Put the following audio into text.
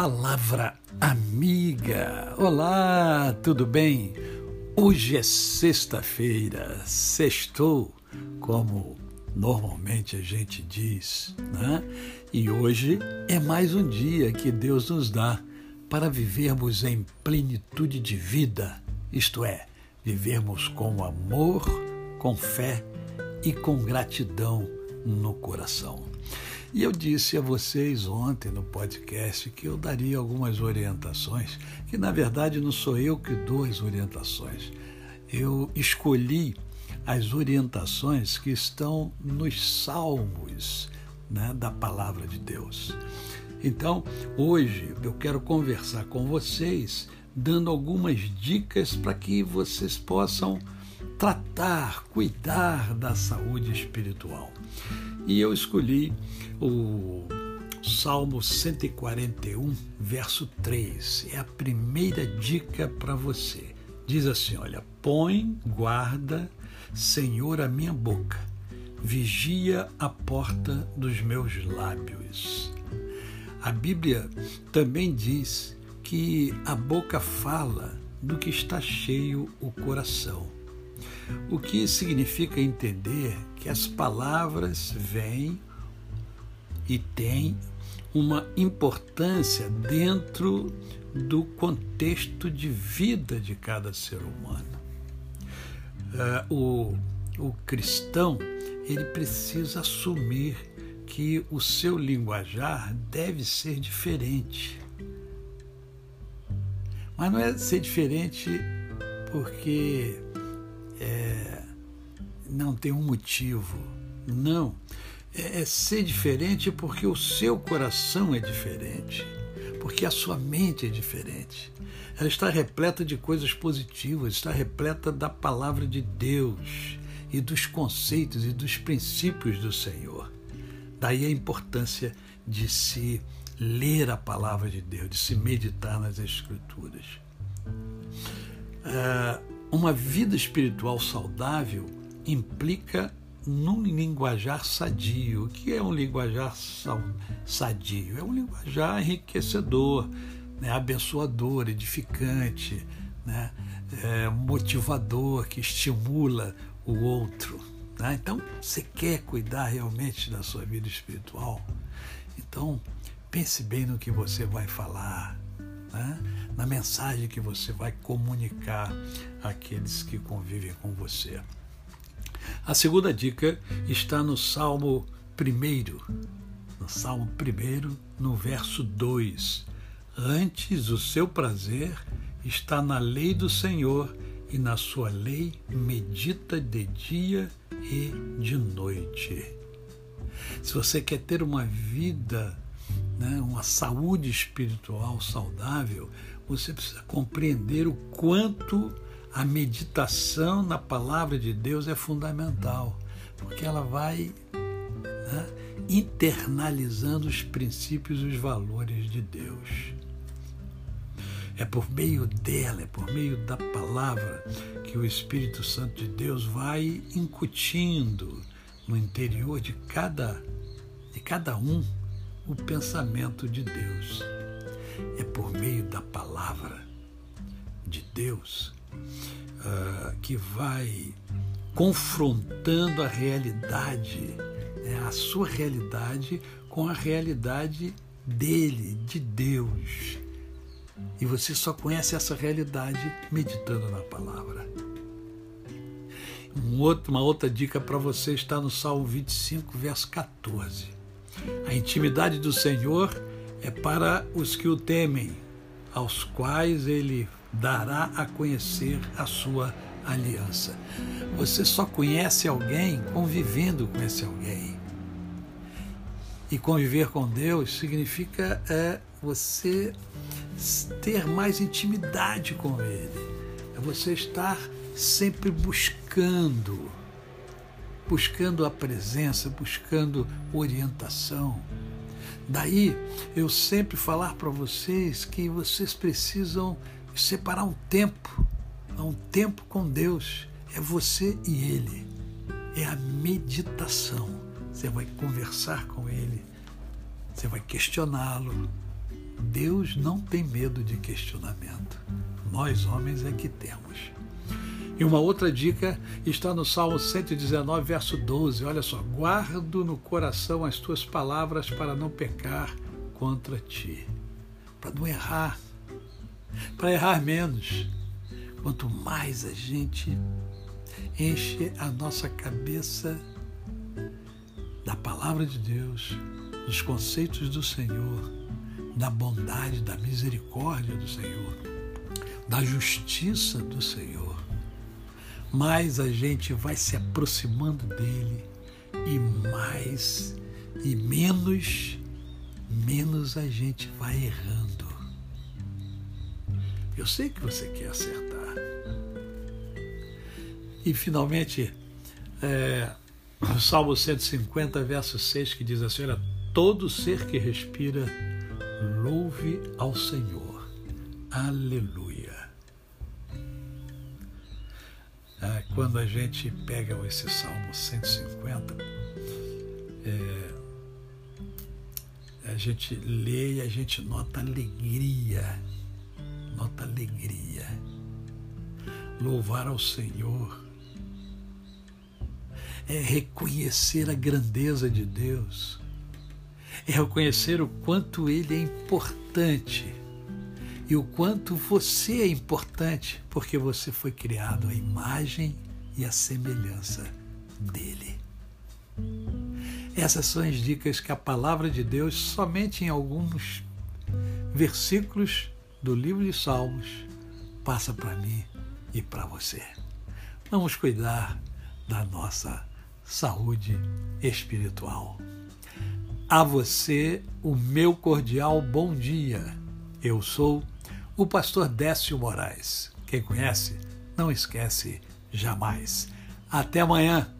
Palavra Amiga. Olá, tudo bem? Hoje é sexta-feira, sextou, como normalmente a gente diz, né? E hoje é mais um dia que Deus nos dá para vivermos em plenitude de vida, isto é, vivermos com amor, com fé e com gratidão no coração. E eu disse a vocês ontem no podcast que eu daria algumas orientações, que na verdade não sou eu que dou as orientações. Eu escolhi as orientações que estão nos salmos né, da palavra de Deus. Então, hoje eu quero conversar com vocês, dando algumas dicas para que vocês possam tratar, cuidar da saúde espiritual. E eu escolhi o Salmo 141, verso 3. É a primeira dica para você. Diz assim: Olha, põe, guarda, Senhor, a minha boca, vigia a porta dos meus lábios. A Bíblia também diz que a boca fala do que está cheio o coração. O que significa entender que as palavras vêm e têm uma importância dentro do contexto de vida de cada ser humano. Uh, o, o cristão ele precisa assumir que o seu linguajar deve ser diferente. Mas não é ser diferente porque é, não tem um motivo. Não. É, é ser diferente porque o seu coração é diferente. Porque a sua mente é diferente. Ela está repleta de coisas positivas, está repleta da palavra de Deus e dos conceitos e dos princípios do Senhor. Daí a importância de se ler a palavra de Deus, de se meditar nas Escrituras. Ah, uma vida espiritual saudável implica num linguajar sadio. O que é um linguajar sadio? É um linguajar enriquecedor, né? abençoador, edificante, né? É, motivador, que estimula o outro. Né? Então, você quer cuidar realmente da sua vida espiritual? Então, pense bem no que você vai falar, né? na mensagem que você vai comunicar àqueles que convivem com você. A segunda dica está no Salmo 1, no Salmo 1, no verso 2. Antes o seu prazer está na lei do Senhor, e na sua lei medita de dia e de noite. Se você quer ter uma vida né, uma saúde espiritual saudável, você precisa compreender o quanto a meditação na palavra de Deus é fundamental, porque ela vai né, internalizando os princípios e os valores de Deus. É por meio dela, é por meio da palavra que o Espírito Santo de Deus vai incutindo no interior de cada, de cada um o pensamento de Deus. É por meio da palavra de Deus uh, que vai confrontando a realidade, né, a sua realidade com a realidade dele, de Deus. E você só conhece essa realidade meditando na palavra. Um outro, uma outra dica para você está no Salmo 25, verso 14. A intimidade do Senhor é para os que o temem, aos quais ele dará a conhecer a sua aliança. Você só conhece alguém convivendo com esse alguém. E conviver com Deus significa é, você ter mais intimidade com Ele. É você estar sempre buscando buscando a presença, buscando orientação. Daí eu sempre falar para vocês que vocês precisam separar um tempo, um tempo com Deus. É você e Ele. É a meditação. Você vai conversar com Ele, você vai questioná-lo, Deus não tem medo de questionamento. Nós, homens, é que temos. E uma outra dica está no Salmo 119, verso 12. Olha só: guardo no coração as tuas palavras para não pecar contra ti. Para não errar. Para errar menos. Quanto mais a gente enche a nossa cabeça da palavra de Deus, dos conceitos do Senhor, da bondade, da misericórdia do Senhor, da justiça do Senhor, mais a gente vai se aproximando dele e mais e menos menos a gente vai errando. Eu sei que você quer acertar. E finalmente, é, o Salmo 150, verso 6, que diz assim: Olha, todo ser que respira, louve ao Senhor. Aleluia. É, quando a gente pega esse Salmo 150, é, a gente lê e a gente nota alegria, nota alegria. Louvar ao Senhor é reconhecer a grandeza de Deus, é reconhecer o quanto Ele é importante e o quanto você é importante, porque você foi criado à imagem e à semelhança dele. Essas são as dicas que a palavra de Deus, somente em alguns versículos do livro de Salmos, passa para mim e para você. Vamos cuidar da nossa saúde espiritual. A você, o meu cordial bom dia. Eu sou o pastor Décio Moraes. Quem conhece, não esquece jamais. Até amanhã